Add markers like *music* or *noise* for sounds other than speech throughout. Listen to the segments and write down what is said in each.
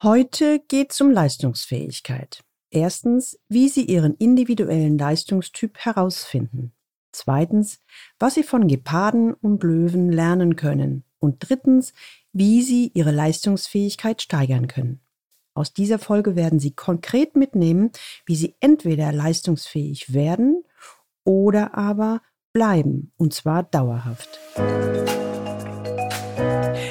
Heute geht es um Leistungsfähigkeit. Erstens, wie Sie Ihren individuellen Leistungstyp herausfinden. Zweitens, was Sie von Geparden und Löwen lernen können. Und drittens, wie Sie Ihre Leistungsfähigkeit steigern können. Aus dieser Folge werden Sie konkret mitnehmen, wie Sie entweder leistungsfähig werden oder aber bleiben, und zwar dauerhaft.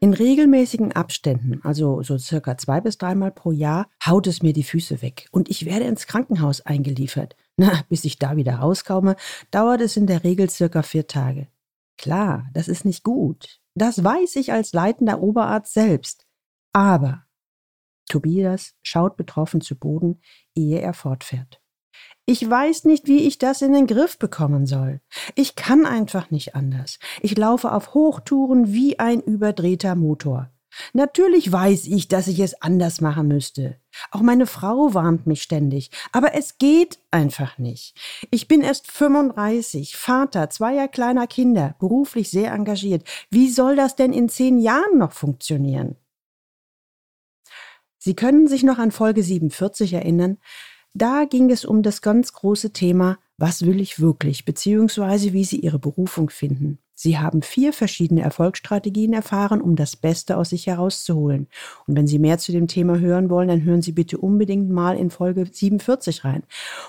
in regelmäßigen Abständen, also so circa zwei bis dreimal pro Jahr, haut es mir die Füße weg und ich werde ins Krankenhaus eingeliefert. *laughs* Na, bis ich da wieder rauskomme, dauert es in der Regel circa vier Tage. Klar, das ist nicht gut. Das weiß ich als leitender Oberarzt selbst. Aber Tobias schaut betroffen zu Boden, ehe er fortfährt. Ich weiß nicht, wie ich das in den Griff bekommen soll. Ich kann einfach nicht anders. Ich laufe auf Hochtouren wie ein überdrehter Motor. Natürlich weiß ich, dass ich es anders machen müsste. Auch meine Frau warnt mich ständig, aber es geht einfach nicht. Ich bin erst 35, Vater zweier kleiner Kinder, beruflich sehr engagiert. Wie soll das denn in zehn Jahren noch funktionieren? Sie können sich noch an Folge 47 erinnern. Da ging es um das ganz große Thema, was will ich wirklich, beziehungsweise wie Sie Ihre Berufung finden. Sie haben vier verschiedene Erfolgsstrategien erfahren, um das Beste aus sich herauszuholen. Und wenn Sie mehr zu dem Thema hören wollen, dann hören Sie bitte unbedingt mal in Folge 47 rein.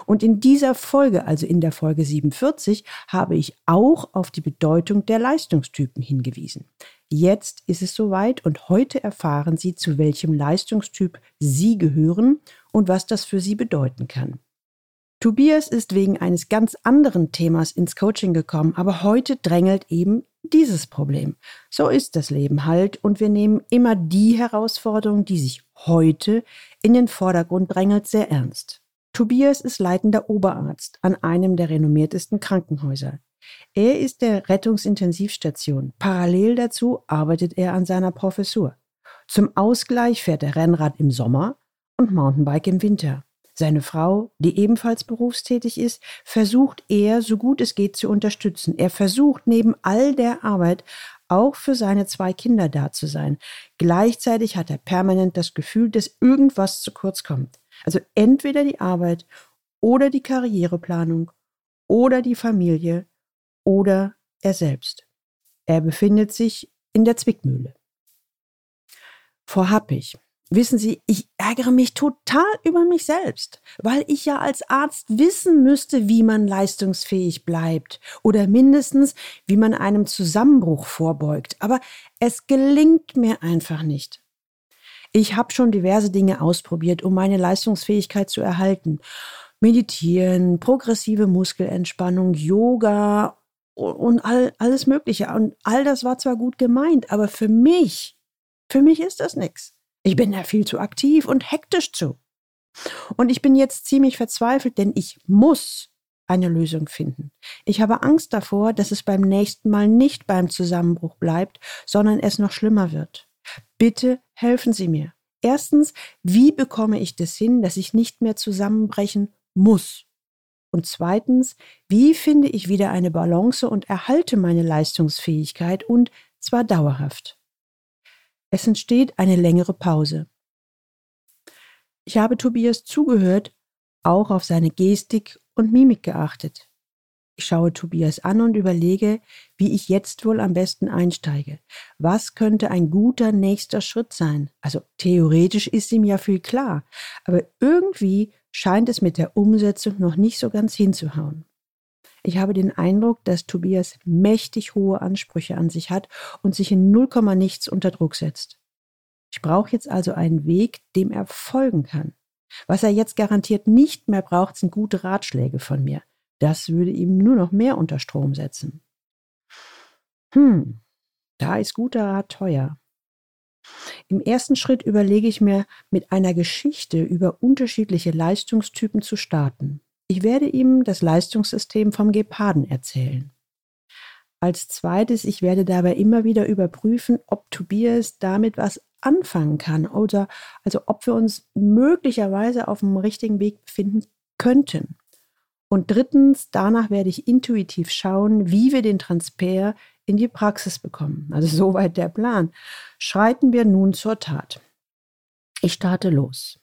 Und in dieser Folge, also in der Folge 47, habe ich auch auf die Bedeutung der Leistungstypen hingewiesen. Jetzt ist es soweit und heute erfahren Sie, zu welchem Leistungstyp Sie gehören und was das für Sie bedeuten kann. Tobias ist wegen eines ganz anderen Themas ins Coaching gekommen, aber heute drängelt eben dieses Problem. So ist das Leben halt und wir nehmen immer die Herausforderung, die sich heute in den Vordergrund drängelt, sehr ernst. Tobias ist leitender Oberarzt an einem der renommiertesten Krankenhäuser. Er ist der Rettungsintensivstation. Parallel dazu arbeitet er an seiner Professur. Zum Ausgleich fährt er Rennrad im Sommer und Mountainbike im Winter. Seine Frau, die ebenfalls berufstätig ist, versucht er, so gut es geht, zu unterstützen. Er versucht neben all der Arbeit auch für seine zwei Kinder da zu sein. Gleichzeitig hat er permanent das Gefühl, dass irgendwas zu kurz kommt. Also entweder die Arbeit oder die Karriereplanung oder die Familie oder er selbst. Er befindet sich in der Zwickmühle. Vor Happig, Wissen Sie, ich ärgere mich total über mich selbst, weil ich ja als Arzt wissen müsste, wie man leistungsfähig bleibt oder mindestens, wie man einem Zusammenbruch vorbeugt. Aber es gelingt mir einfach nicht. Ich habe schon diverse Dinge ausprobiert, um meine Leistungsfähigkeit zu erhalten. Meditieren, progressive Muskelentspannung, Yoga und all, alles Mögliche. Und all das war zwar gut gemeint, aber für mich, für mich ist das nichts. Ich bin da viel zu aktiv und hektisch zu. Und ich bin jetzt ziemlich verzweifelt, denn ich muss eine Lösung finden. Ich habe Angst davor, dass es beim nächsten Mal nicht beim Zusammenbruch bleibt, sondern es noch schlimmer wird. Bitte helfen Sie mir. Erstens, wie bekomme ich das hin, dass ich nicht mehr zusammenbrechen muss? Und zweitens, wie finde ich wieder eine Balance und erhalte meine Leistungsfähigkeit und zwar dauerhaft? Es entsteht eine längere Pause. Ich habe Tobias zugehört, auch auf seine Gestik und Mimik geachtet. Ich schaue Tobias an und überlege, wie ich jetzt wohl am besten einsteige. Was könnte ein guter nächster Schritt sein? Also theoretisch ist ihm ja viel klar, aber irgendwie scheint es mit der Umsetzung noch nicht so ganz hinzuhauen. Ich habe den Eindruck, dass Tobias mächtig hohe Ansprüche an sich hat und sich in null Komma nichts unter Druck setzt. Ich brauche jetzt also einen Weg, dem er folgen kann. Was er jetzt garantiert nicht mehr braucht, sind gute Ratschläge von mir. Das würde ihm nur noch mehr unter Strom setzen. Hm, da ist guter Rat teuer. Im ersten Schritt überlege ich mir, mit einer Geschichte über unterschiedliche Leistungstypen zu starten. Ich werde ihm das Leistungssystem vom Geparden erzählen. Als zweites, ich werde dabei immer wieder überprüfen, ob Tobias damit was anfangen kann oder also ob wir uns möglicherweise auf dem richtigen Weg befinden könnten. Und drittens, danach werde ich intuitiv schauen, wie wir den Transfer in die Praxis bekommen. Also *laughs* soweit der Plan. Schreiten wir nun zur Tat. Ich starte los.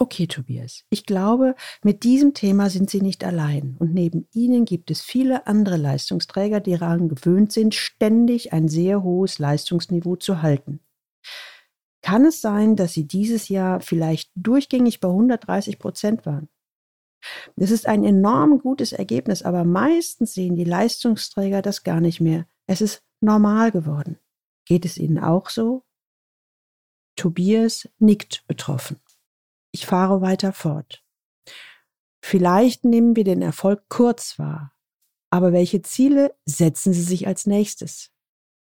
Okay, Tobias, ich glaube, mit diesem Thema sind Sie nicht allein. Und neben Ihnen gibt es viele andere Leistungsträger, die daran gewöhnt sind, ständig ein sehr hohes Leistungsniveau zu halten. Kann es sein, dass Sie dieses Jahr vielleicht durchgängig bei 130 Prozent waren? Das ist ein enorm gutes Ergebnis, aber meistens sehen die Leistungsträger das gar nicht mehr. Es ist normal geworden. Geht es Ihnen auch so? Tobias nickt betroffen. Ich fahre weiter fort. Vielleicht nehmen wir den Erfolg kurz wahr, aber welche Ziele setzen Sie sich als nächstes?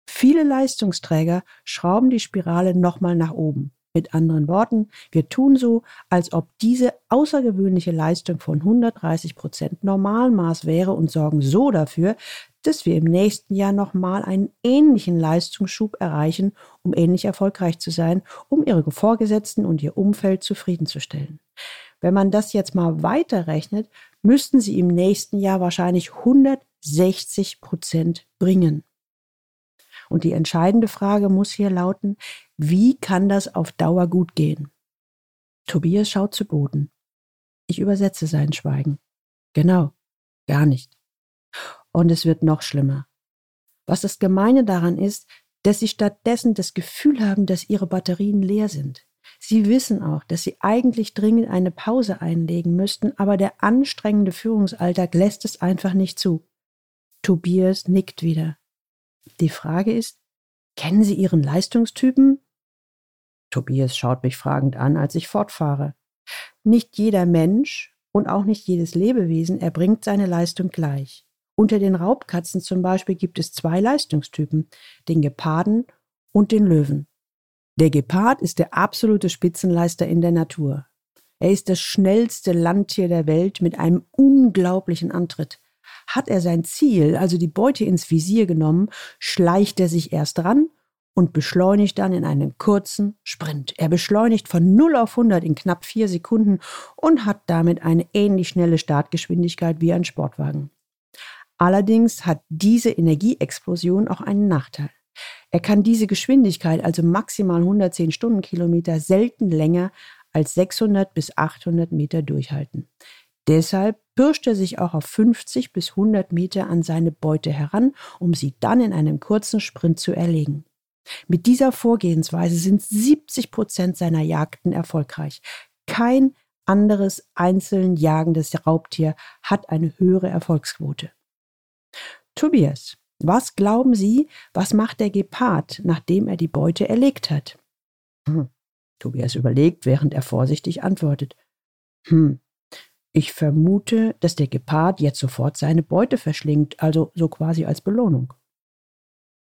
Viele Leistungsträger schrauben die Spirale nochmal nach oben. Mit anderen Worten, wir tun so, als ob diese außergewöhnliche Leistung von 130 Prozent Normalmaß wäre und sorgen so dafür, dass wir im nächsten Jahr nochmal einen ähnlichen Leistungsschub erreichen, um ähnlich erfolgreich zu sein, um ihre Vorgesetzten und ihr Umfeld zufriedenzustellen. Wenn man das jetzt mal weiterrechnet, müssten sie im nächsten Jahr wahrscheinlich 160 Prozent bringen. Und die entscheidende Frage muss hier lauten, wie kann das auf Dauer gut gehen? Tobias schaut zu Boden. Ich übersetze sein Schweigen. Genau, gar nicht. Und es wird noch schlimmer. Was das Gemeine daran ist, dass sie stattdessen das Gefühl haben, dass ihre Batterien leer sind. Sie wissen auch, dass sie eigentlich dringend eine Pause einlegen müssten, aber der anstrengende Führungsalltag lässt es einfach nicht zu. Tobias nickt wieder. Die Frage ist, kennen Sie Ihren Leistungstypen? Tobias schaut mich fragend an, als ich fortfahre. Nicht jeder Mensch und auch nicht jedes Lebewesen erbringt seine Leistung gleich. Unter den Raubkatzen zum Beispiel gibt es zwei Leistungstypen, den Geparden und den Löwen. Der Gepard ist der absolute Spitzenleister in der Natur. Er ist das schnellste Landtier der Welt mit einem unglaublichen Antritt. Hat er sein Ziel, also die Beute ins Visier genommen, schleicht er sich erst ran und beschleunigt dann in einem kurzen Sprint. Er beschleunigt von 0 auf 100 in knapp vier Sekunden und hat damit eine ähnlich schnelle Startgeschwindigkeit wie ein Sportwagen. Allerdings hat diese Energieexplosion auch einen Nachteil. Er kann diese Geschwindigkeit, also maximal 110 Stundenkilometer, selten länger als 600 bis 800 Meter durchhalten. Deshalb pirscht er sich auch auf 50 bis 100 Meter an seine Beute heran, um sie dann in einem kurzen Sprint zu erlegen. Mit dieser Vorgehensweise sind 70 Prozent seiner Jagden erfolgreich. Kein anderes einzeln jagendes Raubtier hat eine höhere Erfolgsquote. Tobias, was glauben Sie, was macht der Gepard, nachdem er die Beute erlegt hat? Hm. Tobias überlegt, während er vorsichtig antwortet. Hm, ich vermute, dass der Gepard jetzt sofort seine Beute verschlingt, also so quasi als Belohnung.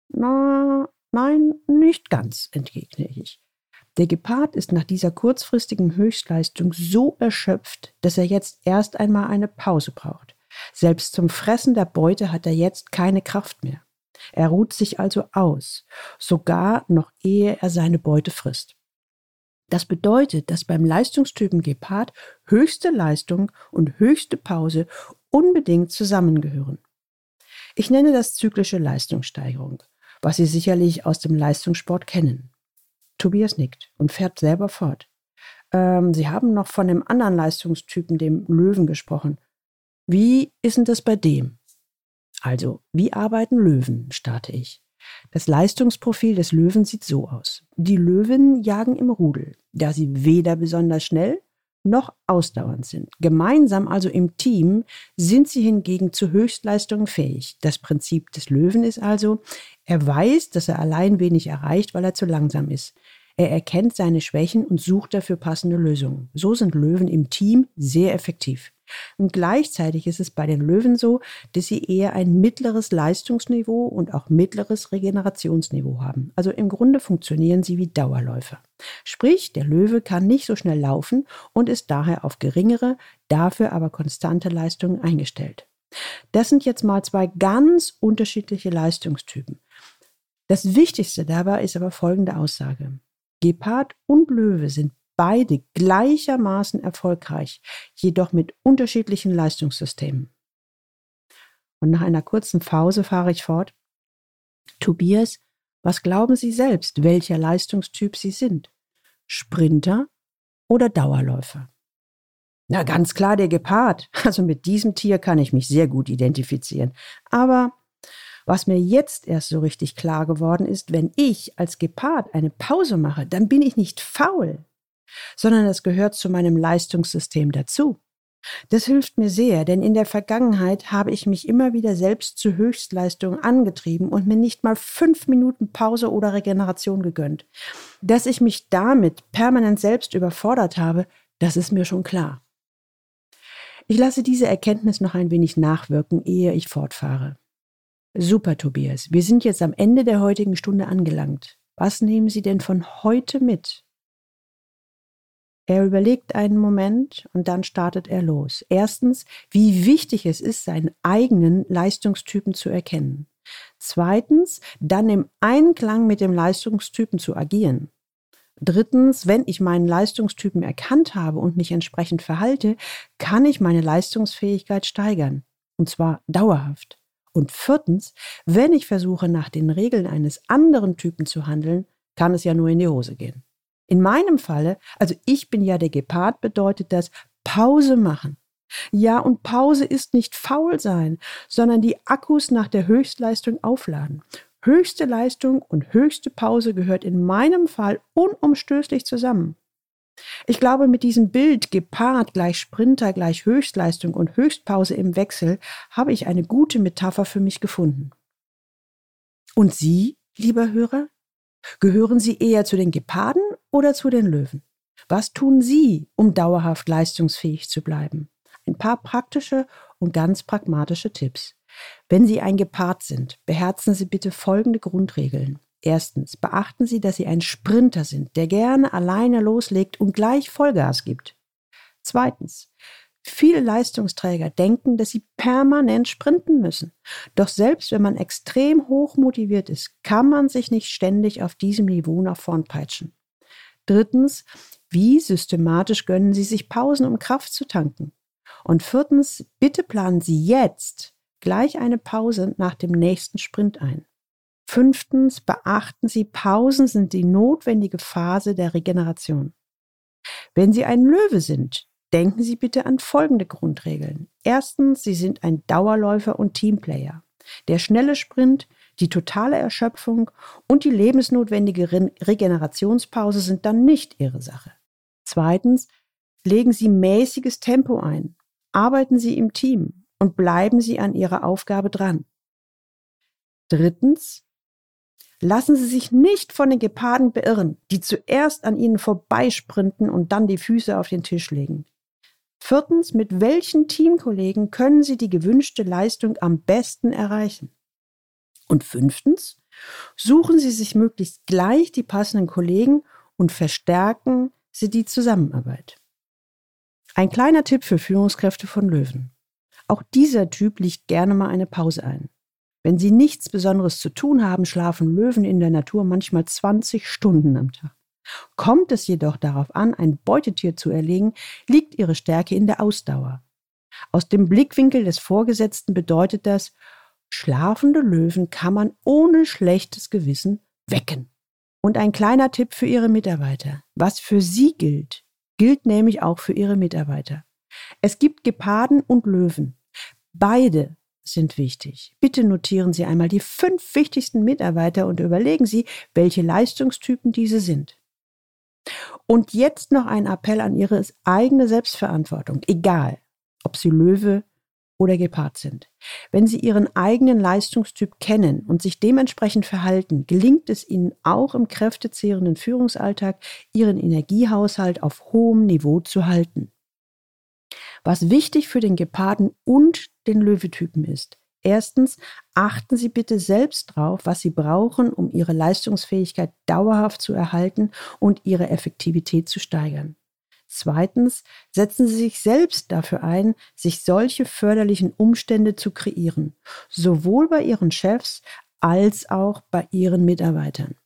Na, nein, nicht ganz, entgegne ich. Der Gepard ist nach dieser kurzfristigen Höchstleistung so erschöpft, dass er jetzt erst einmal eine Pause braucht. Selbst zum Fressen der Beute hat er jetzt keine Kraft mehr. Er ruht sich also aus, sogar noch ehe er seine Beute frisst. Das bedeutet, dass beim Leistungstypen Gepard höchste Leistung und höchste Pause unbedingt zusammengehören. Ich nenne das zyklische Leistungssteigerung, was Sie sicherlich aus dem Leistungssport kennen. Tobias nickt und fährt selber fort. Ähm, Sie haben noch von dem anderen Leistungstypen, dem Löwen, gesprochen. Wie ist denn das bei dem? Also, wie arbeiten Löwen, starte ich. Das Leistungsprofil des Löwen sieht so aus. Die Löwen jagen im Rudel, da sie weder besonders schnell noch ausdauernd sind. Gemeinsam, also im Team, sind sie hingegen zu Höchstleistungen fähig. Das Prinzip des Löwen ist also, er weiß, dass er allein wenig erreicht, weil er zu langsam ist. Er erkennt seine Schwächen und sucht dafür passende Lösungen. So sind Löwen im Team sehr effektiv. Und gleichzeitig ist es bei den Löwen so, dass sie eher ein mittleres Leistungsniveau und auch mittleres Regenerationsniveau haben. Also im Grunde funktionieren sie wie Dauerläufer. Sprich, der Löwe kann nicht so schnell laufen und ist daher auf geringere, dafür aber konstante Leistungen eingestellt. Das sind jetzt mal zwei ganz unterschiedliche Leistungstypen. Das Wichtigste dabei ist aber folgende Aussage. Gepard und Löwe sind beide gleichermaßen erfolgreich, jedoch mit unterschiedlichen Leistungssystemen. Und nach einer kurzen Pause fahre ich fort. Tobias, was glauben Sie selbst, welcher Leistungstyp Sie sind? Sprinter oder Dauerläufer? Na, ganz klar der Gepard. Also mit diesem Tier kann ich mich sehr gut identifizieren. Aber was mir jetzt erst so richtig klar geworden ist, wenn ich als Gepard eine Pause mache, dann bin ich nicht faul, sondern es gehört zu meinem Leistungssystem dazu. Das hilft mir sehr, denn in der Vergangenheit habe ich mich immer wieder selbst zu Höchstleistungen angetrieben und mir nicht mal fünf Minuten Pause oder Regeneration gegönnt. Dass ich mich damit permanent selbst überfordert habe, das ist mir schon klar. Ich lasse diese Erkenntnis noch ein wenig nachwirken, ehe ich fortfahre. Super, Tobias. Wir sind jetzt am Ende der heutigen Stunde angelangt. Was nehmen Sie denn von heute mit? Er überlegt einen Moment und dann startet er los. Erstens, wie wichtig es ist, seinen eigenen Leistungstypen zu erkennen. Zweitens, dann im Einklang mit dem Leistungstypen zu agieren. Drittens, wenn ich meinen Leistungstypen erkannt habe und mich entsprechend verhalte, kann ich meine Leistungsfähigkeit steigern. Und zwar dauerhaft. Und viertens, wenn ich versuche, nach den Regeln eines anderen Typen zu handeln, kann es ja nur in die Hose gehen. In meinem Falle, also ich bin ja der Gepard, bedeutet das Pause machen. Ja, und Pause ist nicht faul sein, sondern die Akkus nach der Höchstleistung aufladen. Höchste Leistung und höchste Pause gehört in meinem Fall unumstößlich zusammen. Ich glaube, mit diesem Bild Gepard gleich Sprinter gleich Höchstleistung und Höchstpause im Wechsel habe ich eine gute Metapher für mich gefunden. Und Sie, lieber Hörer, gehören Sie eher zu den Geparden oder zu den Löwen? Was tun Sie, um dauerhaft leistungsfähig zu bleiben? Ein paar praktische und ganz pragmatische Tipps. Wenn Sie ein Gepard sind, beherzen Sie bitte folgende Grundregeln. Erstens, beachten Sie, dass Sie ein Sprinter sind, der gerne alleine loslegt und gleich Vollgas gibt. Zweitens, viele Leistungsträger denken, dass sie permanent sprinten müssen. Doch selbst wenn man extrem hoch motiviert ist, kann man sich nicht ständig auf diesem Niveau nach vorn peitschen. Drittens, wie systematisch gönnen Sie sich Pausen, um Kraft zu tanken? Und viertens, bitte planen Sie jetzt gleich eine Pause nach dem nächsten Sprint ein. Fünftens, beachten Sie, Pausen sind die notwendige Phase der Regeneration. Wenn Sie ein Löwe sind, denken Sie bitte an folgende Grundregeln. Erstens, Sie sind ein Dauerläufer und Teamplayer. Der schnelle Sprint, die totale Erschöpfung und die lebensnotwendige Re Regenerationspause sind dann nicht Ihre Sache. Zweitens, legen Sie mäßiges Tempo ein, arbeiten Sie im Team und bleiben Sie an Ihrer Aufgabe dran. Drittens, Lassen Sie sich nicht von den Geparden beirren, die zuerst an Ihnen vorbeisprinten und dann die Füße auf den Tisch legen. Viertens, mit welchen Teamkollegen können Sie die gewünschte Leistung am besten erreichen? Und fünftens, suchen Sie sich möglichst gleich die passenden Kollegen und verstärken Sie die Zusammenarbeit. Ein kleiner Tipp für Führungskräfte von Löwen. Auch dieser Typ legt gerne mal eine Pause ein. Wenn sie nichts Besonderes zu tun haben, schlafen Löwen in der Natur manchmal 20 Stunden am Tag. Kommt es jedoch darauf an, ein Beutetier zu erlegen, liegt ihre Stärke in der Ausdauer. Aus dem Blickwinkel des Vorgesetzten bedeutet das, schlafende Löwen kann man ohne schlechtes Gewissen wecken. Und ein kleiner Tipp für Ihre Mitarbeiter. Was für Sie gilt, gilt nämlich auch für Ihre Mitarbeiter. Es gibt Geparden und Löwen. Beide sind wichtig. Bitte notieren Sie einmal die fünf wichtigsten Mitarbeiter und überlegen Sie, welche Leistungstypen diese sind. Und jetzt noch ein Appell an Ihre eigene Selbstverantwortung. Egal, ob Sie Löwe oder Gepard sind. Wenn Sie Ihren eigenen Leistungstyp kennen und sich dementsprechend verhalten, gelingt es Ihnen auch im kräftezehrenden Führungsalltag, Ihren Energiehaushalt auf hohem Niveau zu halten. Was wichtig für den Geparden und den Löwetypen ist. Erstens, achten Sie bitte selbst drauf, was Sie brauchen, um Ihre Leistungsfähigkeit dauerhaft zu erhalten und Ihre Effektivität zu steigern. Zweitens, setzen Sie sich selbst dafür ein, sich solche förderlichen Umstände zu kreieren, sowohl bei Ihren Chefs als auch bei Ihren Mitarbeitern.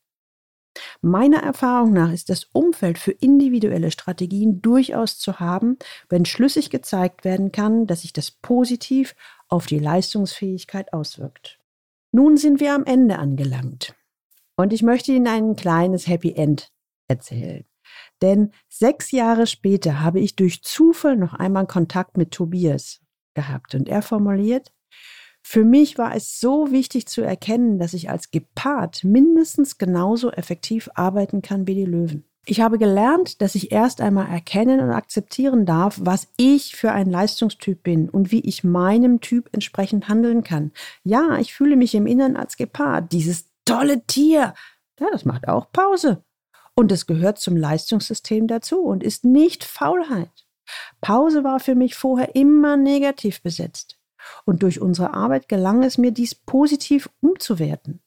Meiner Erfahrung nach ist das Umfeld für individuelle Strategien durchaus zu haben, wenn schlüssig gezeigt werden kann, dass sich das positiv auf die Leistungsfähigkeit auswirkt. Nun sind wir am Ende angelangt und ich möchte Ihnen ein kleines Happy End erzählen. Denn sechs Jahre später habe ich durch Zufall noch einmal Kontakt mit Tobias gehabt und er formuliert, für mich war es so wichtig zu erkennen, dass ich als Gepard mindestens genauso effektiv arbeiten kann wie die Löwen. Ich habe gelernt, dass ich erst einmal erkennen und akzeptieren darf, was ich für ein Leistungstyp bin und wie ich meinem Typ entsprechend handeln kann. Ja, ich fühle mich im Inneren als Gepard, dieses tolle Tier. Ja, das macht auch Pause. Und es gehört zum Leistungssystem dazu und ist nicht Faulheit. Pause war für mich vorher immer negativ besetzt. Und durch unsere Arbeit gelang es mir, dies positiv umzuwerten.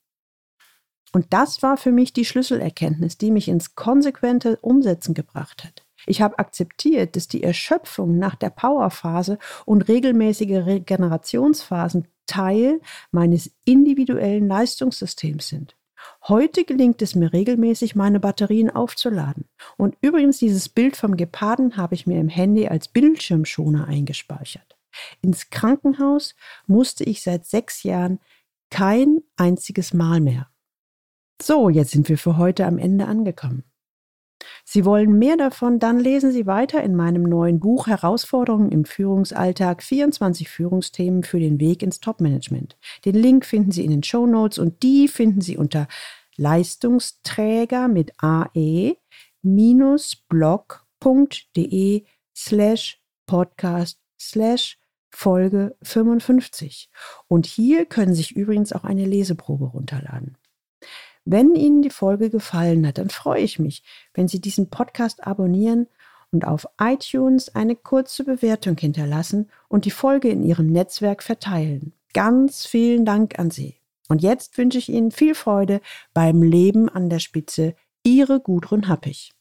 Und das war für mich die Schlüsselerkenntnis, die mich ins konsequente Umsetzen gebracht hat. Ich habe akzeptiert, dass die Erschöpfung nach der Powerphase und regelmäßige Regenerationsphasen Teil meines individuellen Leistungssystems sind. Heute gelingt es mir regelmäßig, meine Batterien aufzuladen. Und übrigens, dieses Bild vom Geparden habe ich mir im Handy als Bildschirmschoner eingespeichert. Ins Krankenhaus musste ich seit sechs Jahren kein einziges Mal mehr. So, jetzt sind wir für heute am Ende angekommen. Sie wollen mehr davon, dann lesen Sie weiter in meinem neuen Buch Herausforderungen im Führungsalltag 24 Führungsthemen für den Weg ins Topmanagement. Den Link finden Sie in den Show Notes und die finden Sie unter Leistungsträger mit ae-blog.de slash podcast slash Folge 55. Und hier können Sie sich übrigens auch eine Leseprobe runterladen. Wenn Ihnen die Folge gefallen hat, dann freue ich mich, wenn Sie diesen Podcast abonnieren und auf iTunes eine kurze Bewertung hinterlassen und die Folge in Ihrem Netzwerk verteilen. Ganz vielen Dank an Sie. Und jetzt wünsche ich Ihnen viel Freude beim Leben an der Spitze. Ihre Gudrun Happig.